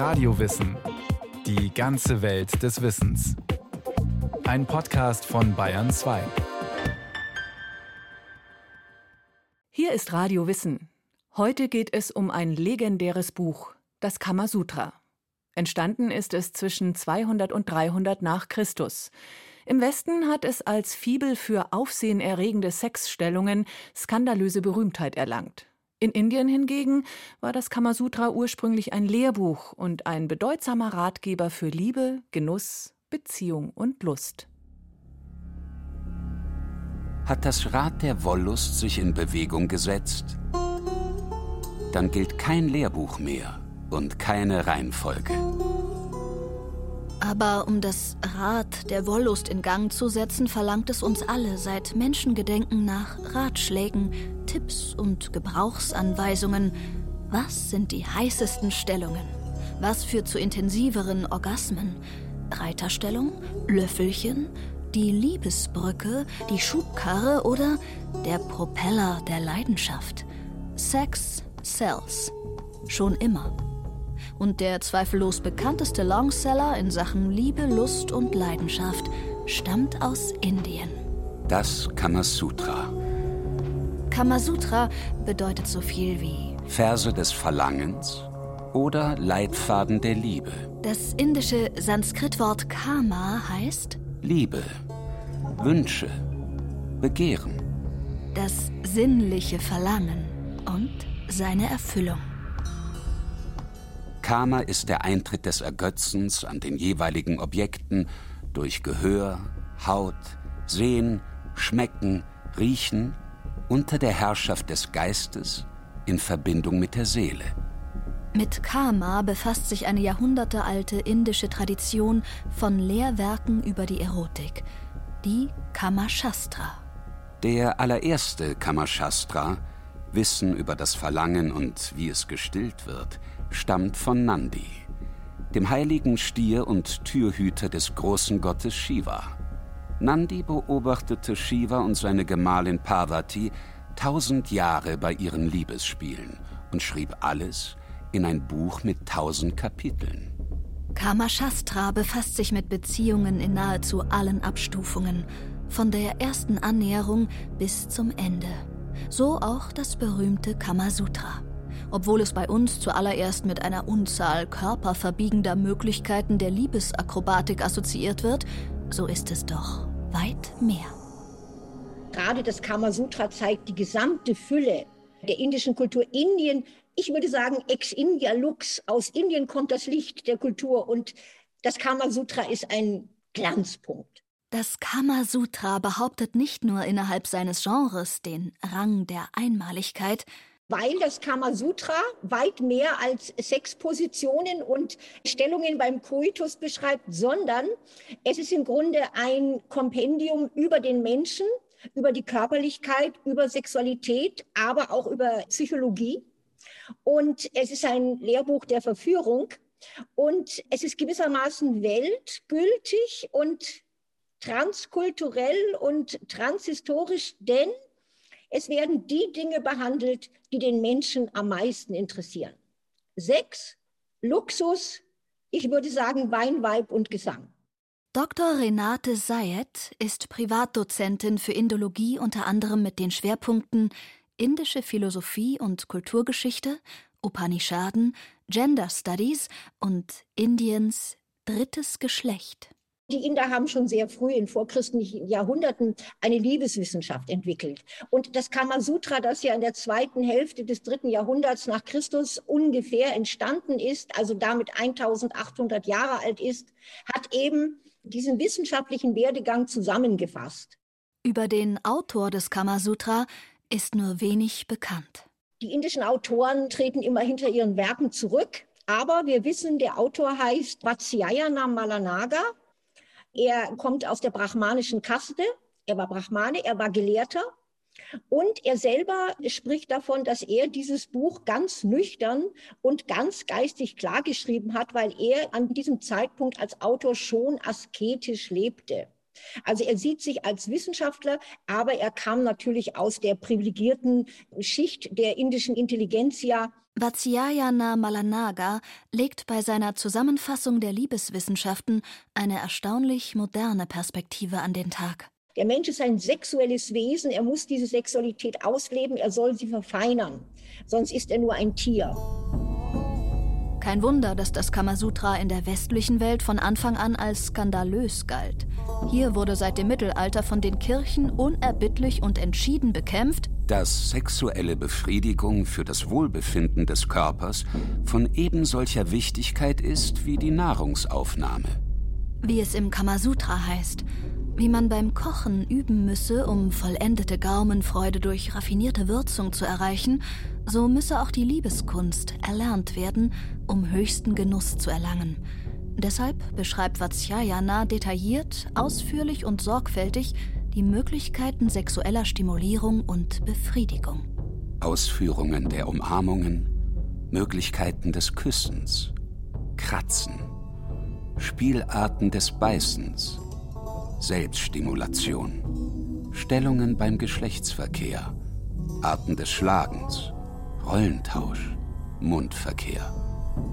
Radiowissen. Die ganze Welt des Wissens. Ein Podcast von Bayern 2. Hier ist Radio Wissen. Heute geht es um ein legendäres Buch, das Kamasutra. Entstanden ist es zwischen 200 und 300 nach Christus. Im Westen hat es als Fibel für aufsehenerregende Sexstellungen skandalöse Berühmtheit erlangt. In Indien hingegen war das Kamasutra ursprünglich ein Lehrbuch und ein bedeutsamer Ratgeber für Liebe, Genuss, Beziehung und Lust. Hat das Rad der Wollust sich in Bewegung gesetzt, dann gilt kein Lehrbuch mehr und keine Reihenfolge. Aber um das Rad der Wollust in Gang zu setzen, verlangt es uns alle seit Menschengedenken nach Ratschlägen, Tipps und Gebrauchsanweisungen. Was sind die heißesten Stellungen? Was führt zu intensiveren Orgasmen? Reiterstellung? Löffelchen? Die Liebesbrücke? Die Schubkarre oder der Propeller der Leidenschaft? Sex sells. Schon immer und der zweifellos bekannteste Longseller in Sachen Liebe, Lust und Leidenschaft stammt aus Indien. Das Kamasutra. Kamasutra bedeutet so viel wie Verse des Verlangens oder Leitfaden der Liebe. Das indische Sanskritwort Kama heißt Liebe, Wünsche, Begehren. Das sinnliche Verlangen und seine Erfüllung. Kama ist der Eintritt des Ergötzens an den jeweiligen Objekten durch Gehör, Haut, Sehen, Schmecken, Riechen unter der Herrschaft des Geistes in Verbindung mit der Seele. Mit Kama befasst sich eine jahrhundertealte indische Tradition von Lehrwerken über die Erotik, die Kamashastra. Der allererste Kamashastra, Wissen über das Verlangen und wie es gestillt wird, stammt von Nandi, dem heiligen Stier und Türhüter des großen Gottes Shiva. Nandi beobachtete Shiva und seine Gemahlin Parvati tausend Jahre bei ihren Liebesspielen und schrieb alles in ein Buch mit tausend Kapiteln. Kamashastra befasst sich mit Beziehungen in nahezu allen Abstufungen, von der ersten Annäherung bis zum Ende. So auch das berühmte Kamasutra. Obwohl es bei uns zuallererst mit einer Unzahl körperverbiegender Möglichkeiten der Liebesakrobatik assoziiert wird, so ist es doch weit mehr. Gerade das Kamasutra zeigt die gesamte Fülle der indischen Kultur. Indien, ich würde sagen, ex India lux. Aus Indien kommt das Licht der Kultur und das Kamasutra ist ein Glanzpunkt. Das Kamasutra behauptet nicht nur innerhalb seines Genres den Rang der Einmaligkeit, weil das Kamasutra weit mehr als Sexpositionen und Stellungen beim Koitus beschreibt, sondern es ist im Grunde ein Kompendium über den Menschen, über die Körperlichkeit, über Sexualität, aber auch über Psychologie. Und es ist ein Lehrbuch der Verführung. Und es ist gewissermaßen weltgültig und transkulturell und transhistorisch, denn es werden die Dinge behandelt, die den Menschen am meisten interessieren. Sechs, Luxus, ich würde sagen Wein, Weib und Gesang. Dr. Renate Sayed ist Privatdozentin für Indologie unter anderem mit den Schwerpunkten indische Philosophie und Kulturgeschichte, Upanishaden, Gender Studies und Indiens drittes Geschlecht. Die Inder haben schon sehr früh in vorchristlichen Jahrhunderten eine Liebeswissenschaft entwickelt. Und das Kamasutra, das ja in der zweiten Hälfte des dritten Jahrhunderts nach Christus ungefähr entstanden ist, also damit 1800 Jahre alt ist, hat eben diesen wissenschaftlichen Werdegang zusammengefasst. Über den Autor des Kamasutra ist nur wenig bekannt. Die indischen Autoren treten immer hinter ihren Werken zurück. Aber wir wissen, der Autor heißt Vatsyayana Malanaga er kommt aus der brahmanischen Kaste. Er war Brahmane, er war Gelehrter. Und er selber spricht davon, dass er dieses Buch ganz nüchtern und ganz geistig klar geschrieben hat, weil er an diesem Zeitpunkt als Autor schon asketisch lebte. Also er sieht sich als Wissenschaftler, aber er kam natürlich aus der privilegierten Schicht der indischen Intelligenzia. Vatsyayana Malanaga legt bei seiner Zusammenfassung der Liebeswissenschaften eine erstaunlich moderne Perspektive an den Tag. Der Mensch ist ein sexuelles Wesen, er muss diese Sexualität ausleben, er soll sie verfeinern, sonst ist er nur ein Tier. Kein Wunder, dass das Kamasutra in der westlichen Welt von Anfang an als skandalös galt. Hier wurde seit dem Mittelalter von den Kirchen unerbittlich und entschieden bekämpft, dass sexuelle Befriedigung für das Wohlbefinden des Körpers von ebensolcher Wichtigkeit ist wie die Nahrungsaufnahme. Wie es im Kamasutra heißt, wie man beim Kochen üben müsse, um vollendete Gaumenfreude durch raffinierte Würzung zu erreichen, so müsse auch die Liebeskunst erlernt werden, um höchsten Genuss zu erlangen. Deshalb beschreibt Vatsyayana detailliert, ausführlich und sorgfältig die Möglichkeiten sexueller Stimulierung und Befriedigung. Ausführungen der Umarmungen, Möglichkeiten des Küssens, Kratzen, Spielarten des Beißens, Selbststimulation, Stellungen beim Geschlechtsverkehr, Arten des Schlagens, Rollentausch, Mundverkehr.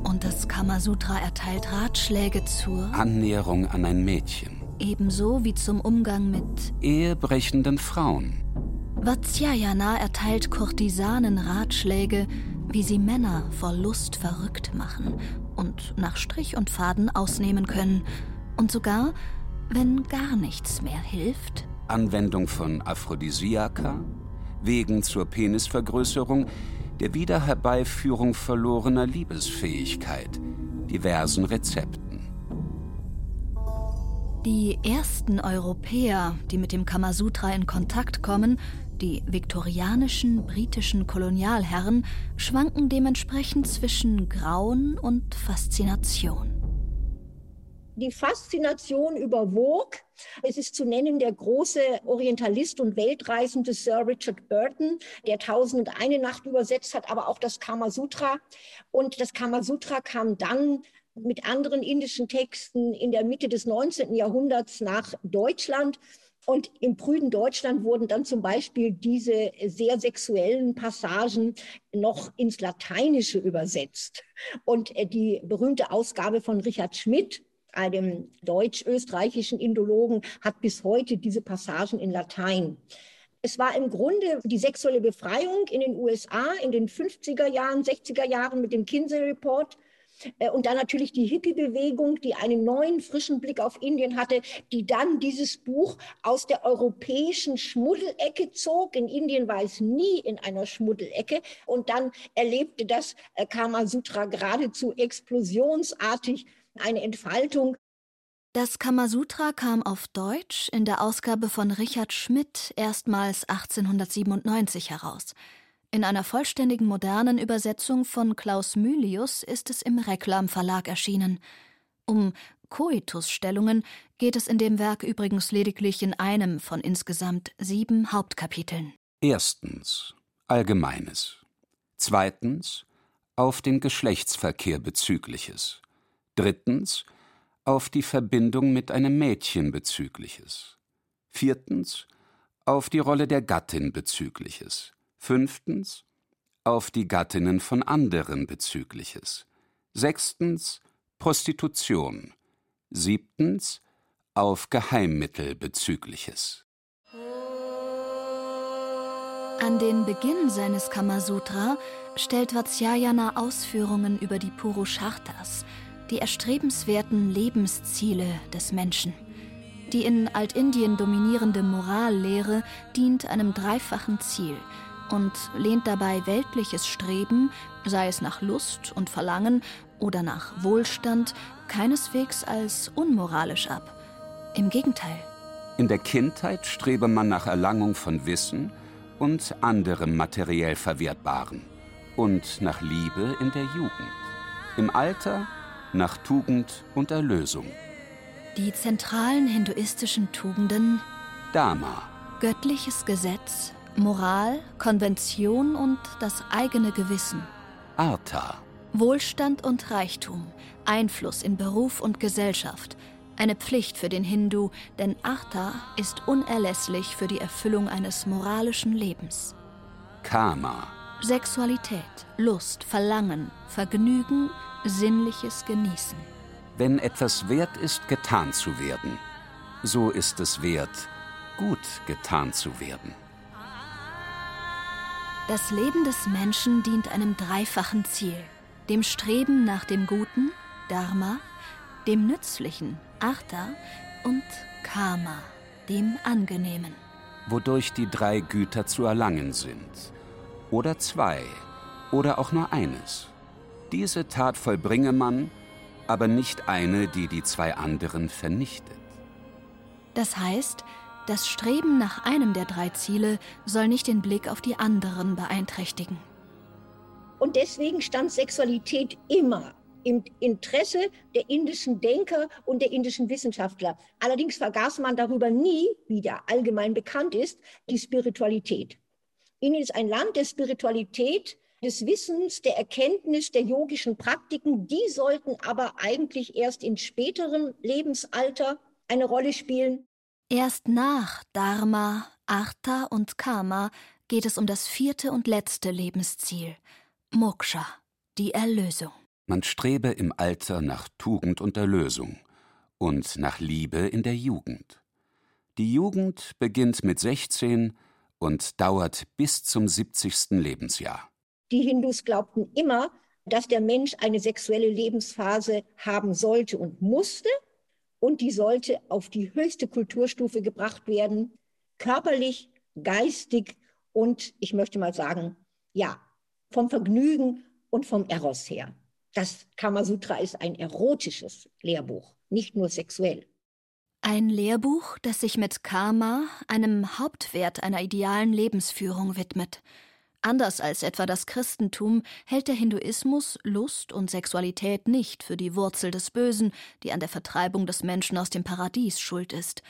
Und das Kamasutra erteilt Ratschläge zur Annäherung an ein Mädchen. Ebenso wie zum Umgang mit ehebrechenden Frauen. Vatsyayana erteilt Kurtisanen Ratschläge, wie sie Männer vor Lust verrückt machen und nach Strich und Faden ausnehmen können und sogar wenn gar nichts mehr hilft? Anwendung von Aphrodisiaka, Wegen zur Penisvergrößerung, der Wiederherbeiführung verlorener Liebesfähigkeit, diversen Rezepten. Die ersten Europäer, die mit dem Kamasutra in Kontakt kommen, die viktorianischen britischen Kolonialherren, schwanken dementsprechend zwischen Grauen und Faszination die Faszination überwog. Es ist zu nennen der große Orientalist und Weltreisende Sir Richard Burton, der Tausend eine Nacht übersetzt hat, aber auch das Kamasutra. Und das Kamasutra kam dann mit anderen indischen Texten in der Mitte des 19. Jahrhunderts nach Deutschland. Und im prüden Deutschland wurden dann zum Beispiel diese sehr sexuellen Passagen noch ins Lateinische übersetzt. Und äh, die berühmte Ausgabe von Richard Schmidt einem deutsch-österreichischen Indologen, hat bis heute diese Passagen in Latein. Es war im Grunde die sexuelle Befreiung in den USA in den 50er Jahren, 60er Jahren mit dem Kinsey Report. Äh, und dann natürlich die Hippie-Bewegung, die einen neuen, frischen Blick auf Indien hatte, die dann dieses Buch aus der europäischen Schmuddelecke zog. In Indien war es nie in einer Schmuddelecke. Und dann erlebte das äh, Kama Sutra geradezu explosionsartig eine Entfaltung. Das Kamasutra kam auf Deutsch in der Ausgabe von Richard Schmidt erstmals 1897 heraus. In einer vollständigen modernen Übersetzung von Klaus Mylius ist es im Reklam Verlag erschienen. Um Koitusstellungen geht es in dem Werk übrigens lediglich in einem von insgesamt sieben Hauptkapiteln. Erstens Allgemeines. Zweitens auf den Geschlechtsverkehr bezügliches. Drittens auf die Verbindung mit einem Mädchen bezügliches. Viertens auf die Rolle der Gattin bezügliches. Fünftens auf die Gattinnen von anderen bezügliches. Sechstens Prostitution. Siebtens auf Geheimmittel bezügliches. An den Beginn seines Kamasutra stellt Vatsyayana Ausführungen über die Purushartas, die erstrebenswerten Lebensziele des Menschen. Die in Altindien dominierende Morallehre dient einem dreifachen Ziel und lehnt dabei weltliches Streben, sei es nach Lust und Verlangen oder nach Wohlstand, keineswegs als unmoralisch ab. Im Gegenteil. In der Kindheit strebe man nach Erlangung von Wissen und anderem materiell Verwertbaren und nach Liebe in der Jugend. Im Alter nach Tugend und Erlösung. Die zentralen hinduistischen Tugenden Dharma, göttliches Gesetz, Moral, Konvention und das eigene Gewissen. Artha, Wohlstand und Reichtum, Einfluss in Beruf und Gesellschaft, Eine Pflicht für den Hindu, denn Artha ist unerlässlich für die Erfüllung eines moralischen Lebens. Karma. Sexualität, Lust, Verlangen, Vergnügen, sinnliches Genießen. Wenn etwas wert ist, getan zu werden, so ist es wert, gut getan zu werden. Das Leben des Menschen dient einem dreifachen Ziel: dem Streben nach dem Guten, Dharma, dem Nützlichen, Artha, und Karma, dem Angenehmen. Wodurch die drei Güter zu erlangen sind. Oder zwei. Oder auch nur eines. Diese Tat vollbringe man, aber nicht eine, die die zwei anderen vernichtet. Das heißt, das Streben nach einem der drei Ziele soll nicht den Blick auf die anderen beeinträchtigen. Und deswegen stand Sexualität immer im Interesse der indischen Denker und der indischen Wissenschaftler. Allerdings vergaß man darüber nie, wie ja allgemein bekannt ist, die Spiritualität. Indien ist ein Land der Spiritualität, des Wissens, der Erkenntnis, der yogischen Praktiken. Die sollten aber eigentlich erst in späterem Lebensalter eine Rolle spielen. Erst nach Dharma, Artha und Karma geht es um das vierte und letzte Lebensziel, Moksha, die Erlösung. Man strebe im Alter nach Tugend und Erlösung und nach Liebe in der Jugend. Die Jugend beginnt mit 16 und dauert bis zum 70. Lebensjahr. Die Hindus glaubten immer, dass der Mensch eine sexuelle Lebensphase haben sollte und musste und die sollte auf die höchste Kulturstufe gebracht werden, körperlich, geistig und ich möchte mal sagen, ja, vom Vergnügen und vom Eros her. Das Kamasutra ist ein erotisches Lehrbuch, nicht nur sexuell. Ein Lehrbuch, das sich mit Karma, einem Hauptwert einer idealen Lebensführung, widmet. Anders als etwa das Christentum hält der Hinduismus Lust und Sexualität nicht für die Wurzel des Bösen, die an der Vertreibung des Menschen aus dem Paradies schuld ist.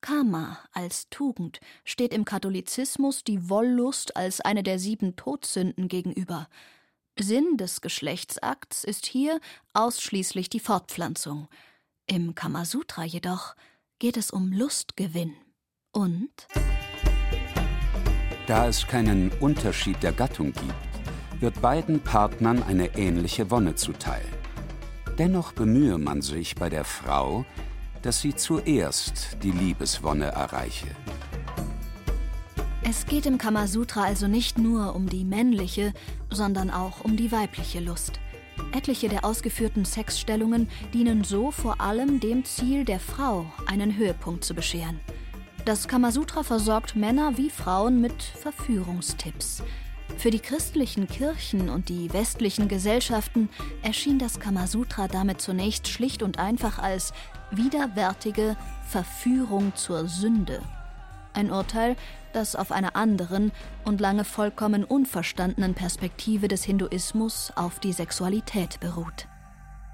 Karma als Tugend steht im Katholizismus die Wollust als eine der sieben Todsünden gegenüber. Sinn des Geschlechtsakts ist hier ausschließlich die Fortpflanzung. Im Kamasutra jedoch geht es um Lustgewinn und da es keinen Unterschied der Gattung gibt, wird beiden Partnern eine ähnliche Wonne zuteil. Dennoch bemühe man sich bei der Frau, dass sie zuerst die Liebeswonne erreiche. Es geht im Kamasutra also nicht nur um die männliche, sondern auch um die weibliche Lust. Etliche der ausgeführten Sexstellungen dienen so vor allem dem Ziel der Frau, einen Höhepunkt zu bescheren. Das Kamasutra versorgt Männer wie Frauen mit Verführungstipps. Für die christlichen Kirchen und die westlichen Gesellschaften erschien das Kamasutra damit zunächst schlicht und einfach als widerwärtige Verführung zur Sünde. Ein Urteil, das auf einer anderen und lange vollkommen unverstandenen Perspektive des Hinduismus auf die Sexualität beruht.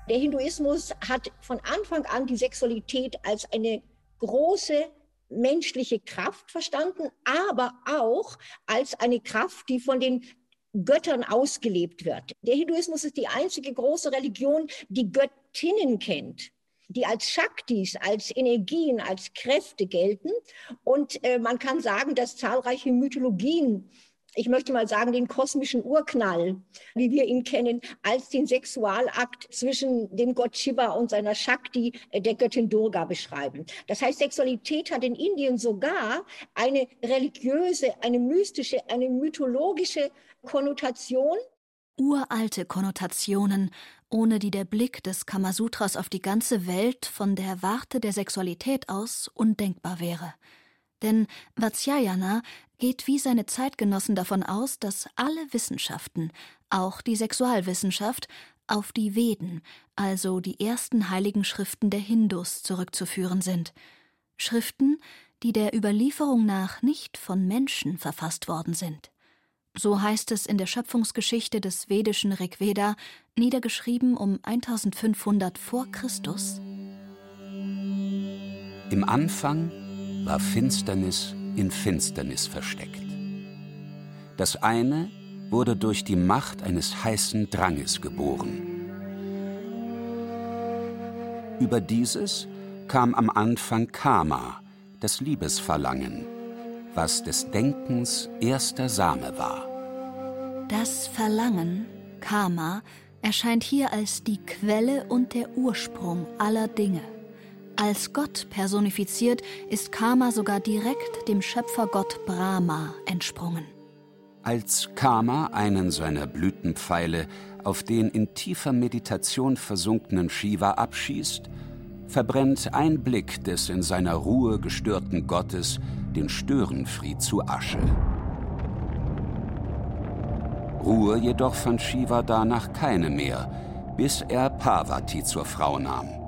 Der Hinduismus hat von Anfang an die Sexualität als eine große menschliche Kraft verstanden, aber auch als eine Kraft, die von den Göttern ausgelebt wird. Der Hinduismus ist die einzige große Religion, die Göttinnen kennt die als Shaktis, als Energien, als Kräfte gelten. Und äh, man kann sagen, dass zahlreiche Mythologien ich möchte mal sagen, den kosmischen Urknall, wie wir ihn kennen, als den Sexualakt zwischen dem Gott Shiva und seiner Shakti, äh, der Göttin Durga, beschreiben. Das heißt, Sexualität hat in Indien sogar eine religiöse, eine mystische, eine mythologische Konnotation. Uralte Konnotationen, ohne die der Blick des Kamasutras auf die ganze Welt von der Warte der Sexualität aus undenkbar wäre. Denn Vatsyayana geht wie seine Zeitgenossen davon aus, dass alle Wissenschaften, auch die Sexualwissenschaft, auf die Veden, also die ersten heiligen Schriften der Hindus, zurückzuführen sind. Schriften, die der Überlieferung nach nicht von Menschen verfasst worden sind. So heißt es in der Schöpfungsgeschichte des vedischen Rigveda, niedergeschrieben um 1500 vor Christus. Im Anfang war Finsternis in Finsternis versteckt. Das eine wurde durch die Macht eines heißen Dranges geboren. Über dieses kam am Anfang Kama, das Liebesverlangen, was des Denkens erster Same war. Das Verlangen, Kama, erscheint hier als die Quelle und der Ursprung aller Dinge. Als Gott personifiziert ist Kama sogar direkt dem Schöpfergott Brahma entsprungen. Als Kama einen seiner Blütenpfeile auf den in tiefer Meditation versunkenen Shiva abschießt, verbrennt ein Blick des in seiner Ruhe gestörten Gottes den Störenfried zu Asche. Ruhe jedoch fand Shiva danach keine mehr, bis er Parvati zur Frau nahm.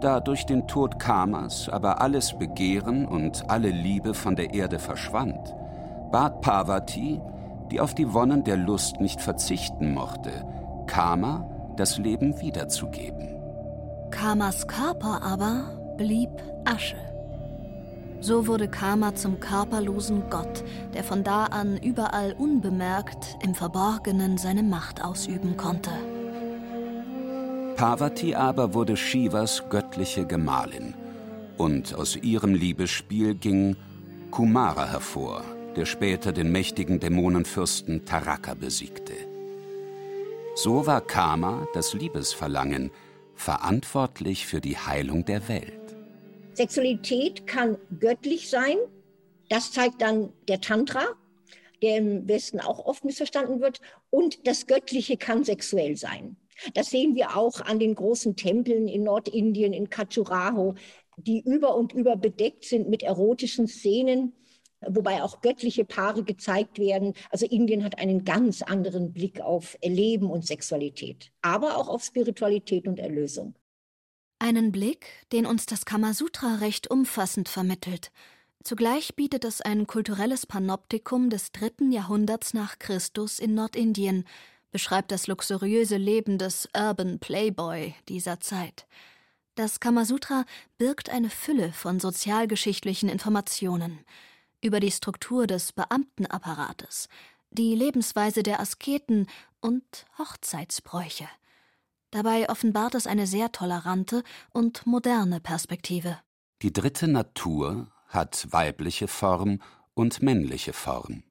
Da durch den Tod Kamas aber alles Begehren und alle Liebe von der Erde verschwand, bat Parvati, die auf die Wonnen der Lust nicht verzichten mochte, Kama das Leben wiederzugeben. Kamas Körper aber blieb Asche. So wurde Kama zum körperlosen Gott, der von da an überall unbemerkt im Verborgenen seine Macht ausüben konnte. Parvati aber wurde Shivas göttliche Gemahlin, und aus ihrem Liebesspiel ging Kumara hervor, der später den mächtigen Dämonenfürsten Taraka besiegte. So war Kama, das Liebesverlangen, verantwortlich für die Heilung der Welt. Sexualität kann göttlich sein. Das zeigt dann der Tantra, der im Westen auch oft missverstanden wird. Und das Göttliche kann sexuell sein. Das sehen wir auch an den großen Tempeln in Nordindien, in Khajuraho, die über und über bedeckt sind mit erotischen Szenen wobei auch göttliche Paare gezeigt werden. Also Indien hat einen ganz anderen Blick auf Leben und Sexualität, aber auch auf Spiritualität und Erlösung. Einen Blick, den uns das Kamasutra recht umfassend vermittelt. Zugleich bietet es ein kulturelles Panoptikum des dritten Jahrhunderts nach Christus in Nordindien, beschreibt das luxuriöse Leben des Urban Playboy dieser Zeit. Das Kamasutra birgt eine Fülle von sozialgeschichtlichen Informationen über die Struktur des Beamtenapparates, die Lebensweise der Asketen und Hochzeitsbräuche. Dabei offenbart es eine sehr tolerante und moderne Perspektive. Die dritte Natur hat weibliche Form und männliche Form.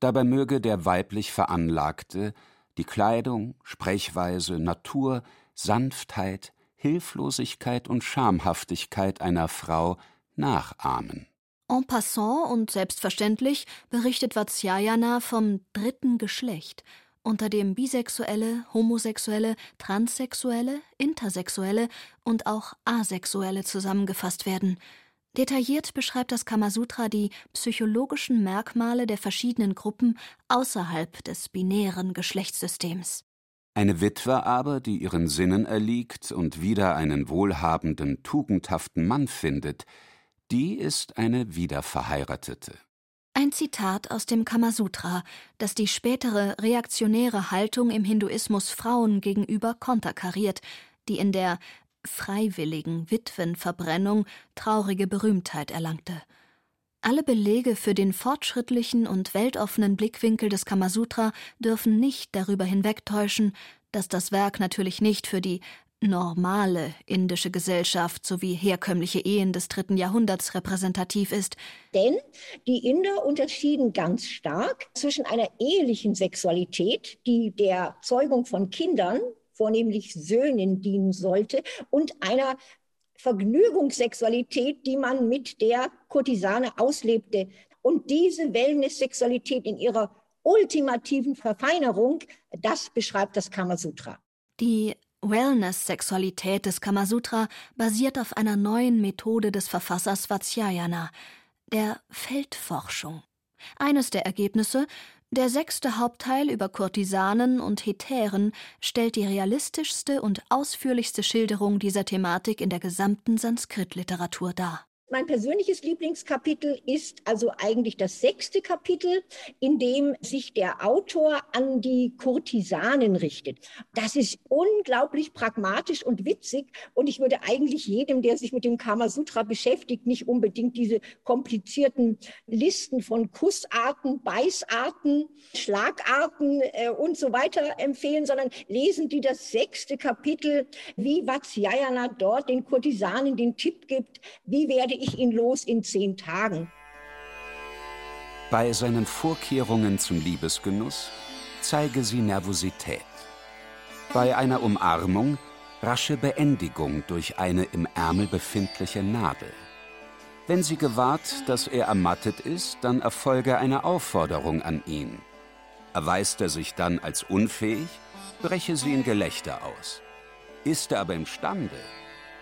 Dabei möge der weiblich Veranlagte die Kleidung, Sprechweise, Natur, Sanftheit, Hilflosigkeit und Schamhaftigkeit einer Frau nachahmen. En passant und selbstverständlich berichtet Vatsyayana vom dritten Geschlecht, unter dem Bisexuelle, Homosexuelle, Transsexuelle, Intersexuelle und auch Asexuelle zusammengefasst werden. Detailliert beschreibt das Kamasutra die psychologischen Merkmale der verschiedenen Gruppen außerhalb des binären Geschlechtssystems. Eine Witwe aber, die ihren Sinnen erliegt und wieder einen wohlhabenden, tugendhaften Mann findet, die ist eine Wiederverheiratete. Ein Zitat aus dem Kamasutra, das die spätere reaktionäre Haltung im Hinduismus Frauen gegenüber konterkariert, die in der freiwilligen Witwenverbrennung traurige Berühmtheit erlangte. Alle Belege für den fortschrittlichen und weltoffenen Blickwinkel des Kamasutra dürfen nicht darüber hinwegtäuschen, dass das Werk natürlich nicht für die normale indische Gesellschaft sowie herkömmliche Ehen des dritten Jahrhunderts repräsentativ ist. Denn die Inder unterschieden ganz stark zwischen einer ehelichen Sexualität, die der Zeugung von Kindern, vornehmlich Söhnen, dienen sollte, und einer Vergnügungssexualität, die man mit der Kurtisane auslebte. Und diese Wellness-Sexualität in ihrer ultimativen Verfeinerung, das beschreibt das Kamasutra. Die Wellness-Sexualität des Kamasutra basiert auf einer neuen Methode des Verfassers Vatsyayana, der Feldforschung. Eines der Ergebnisse, der sechste Hauptteil über Kurtisanen und Hetären, stellt die realistischste und ausführlichste Schilderung dieser Thematik in der gesamten Sanskrit-Literatur dar. Mein persönliches Lieblingskapitel ist also eigentlich das sechste Kapitel, in dem sich der Autor an die Kurtisanen richtet. Das ist unglaublich pragmatisch und witzig und ich würde eigentlich jedem, der sich mit dem Kamasutra beschäftigt, nicht unbedingt diese komplizierten Listen von Kussarten, Beißarten, Schlagarten äh, und so weiter empfehlen, sondern lesen die das sechste Kapitel, wie Vatsyayana dort den Kurtisanen den Tipp gibt, wie werde ich ihn los in zehn Tagen. Bei seinen Vorkehrungen zum Liebesgenuss zeige sie Nervosität. Bei einer Umarmung rasche Beendigung durch eine im Ärmel befindliche Nadel. Wenn sie gewahrt, dass er ermattet ist, dann erfolge eine Aufforderung an ihn. Erweist er sich dann als unfähig, breche sie in Gelächter aus. Ist er aber imstande,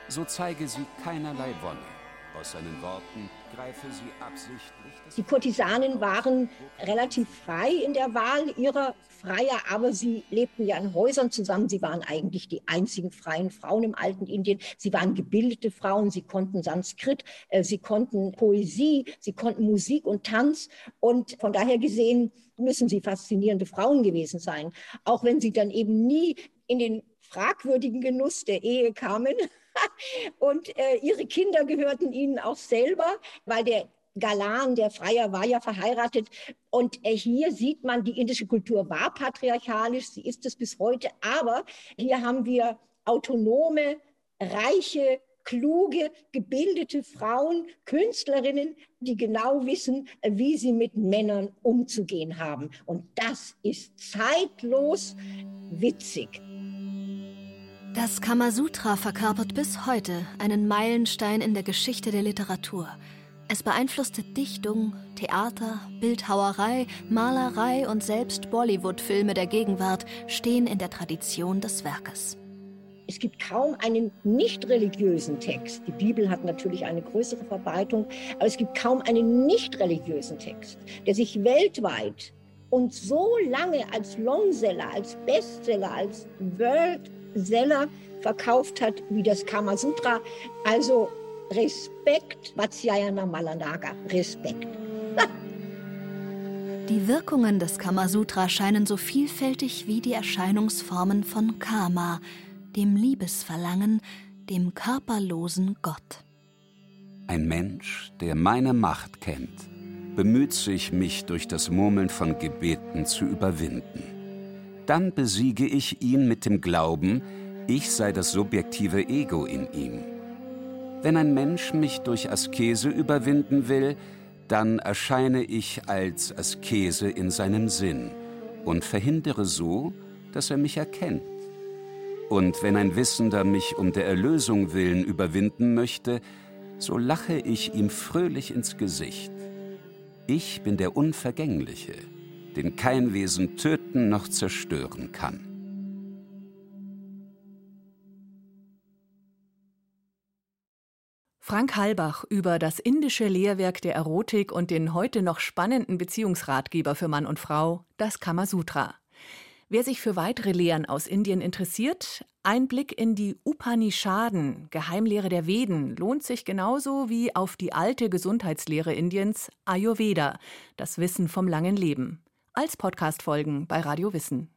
so zeige sie keinerlei Wonne. Aus seinen Worten greife sie absichtlich. Die Kurtisanen waren relativ frei in der Wahl ihrer Freier, aber sie lebten ja in Häusern zusammen. Sie waren eigentlich die einzigen freien Frauen im alten Indien. Sie waren gebildete Frauen, sie konnten Sanskrit, äh, sie konnten Poesie, sie konnten Musik und Tanz. Und von daher gesehen müssen sie faszinierende Frauen gewesen sein, auch wenn sie dann eben nie in den fragwürdigen Genuss der Ehe kamen. Und äh, ihre Kinder gehörten ihnen auch selber, weil der Galan, der Freier, war ja verheiratet. Und äh, hier sieht man, die indische Kultur war patriarchalisch, sie ist es bis heute. Aber hier haben wir autonome, reiche, kluge, gebildete Frauen, Künstlerinnen, die genau wissen, wie sie mit Männern umzugehen haben. Und das ist zeitlos witzig. Das Kamasutra verkörpert bis heute einen Meilenstein in der Geschichte der Literatur. Es beeinflusste Dichtung, Theater, Bildhauerei, Malerei und selbst Bollywood-Filme der Gegenwart stehen in der Tradition des Werkes. Es gibt kaum einen nicht religiösen Text. Die Bibel hat natürlich eine größere Verbreitung, aber es gibt kaum einen nicht religiösen Text, der sich weltweit und so lange als Longseller, als Bestseller, als World Seller verkauft hat wie das Kamasutra. Also Respekt, Vatsyayana Malanaga, Respekt. Die Wirkungen des Kamasutra scheinen so vielfältig wie die Erscheinungsformen von Kama, dem Liebesverlangen, dem körperlosen Gott. Ein Mensch, der meine Macht kennt, bemüht sich, mich durch das Murmeln von Gebeten zu überwinden dann besiege ich ihn mit dem Glauben, ich sei das subjektive Ego in ihm. Wenn ein Mensch mich durch Askese überwinden will, dann erscheine ich als Askese in seinem Sinn und verhindere so, dass er mich erkennt. Und wenn ein Wissender mich um der Erlösung willen überwinden möchte, so lache ich ihm fröhlich ins Gesicht. Ich bin der Unvergängliche den kein Wesen töten noch zerstören kann. Frank Halbach über das indische Lehrwerk der Erotik und den heute noch spannenden Beziehungsratgeber für Mann und Frau, das Kamasutra. Wer sich für weitere Lehren aus Indien interessiert, ein Blick in die Upanishaden, Geheimlehre der Veden, lohnt sich genauso wie auf die alte Gesundheitslehre Indiens, Ayurveda, das Wissen vom langen Leben als Podcast-Folgen bei Radio Wissen.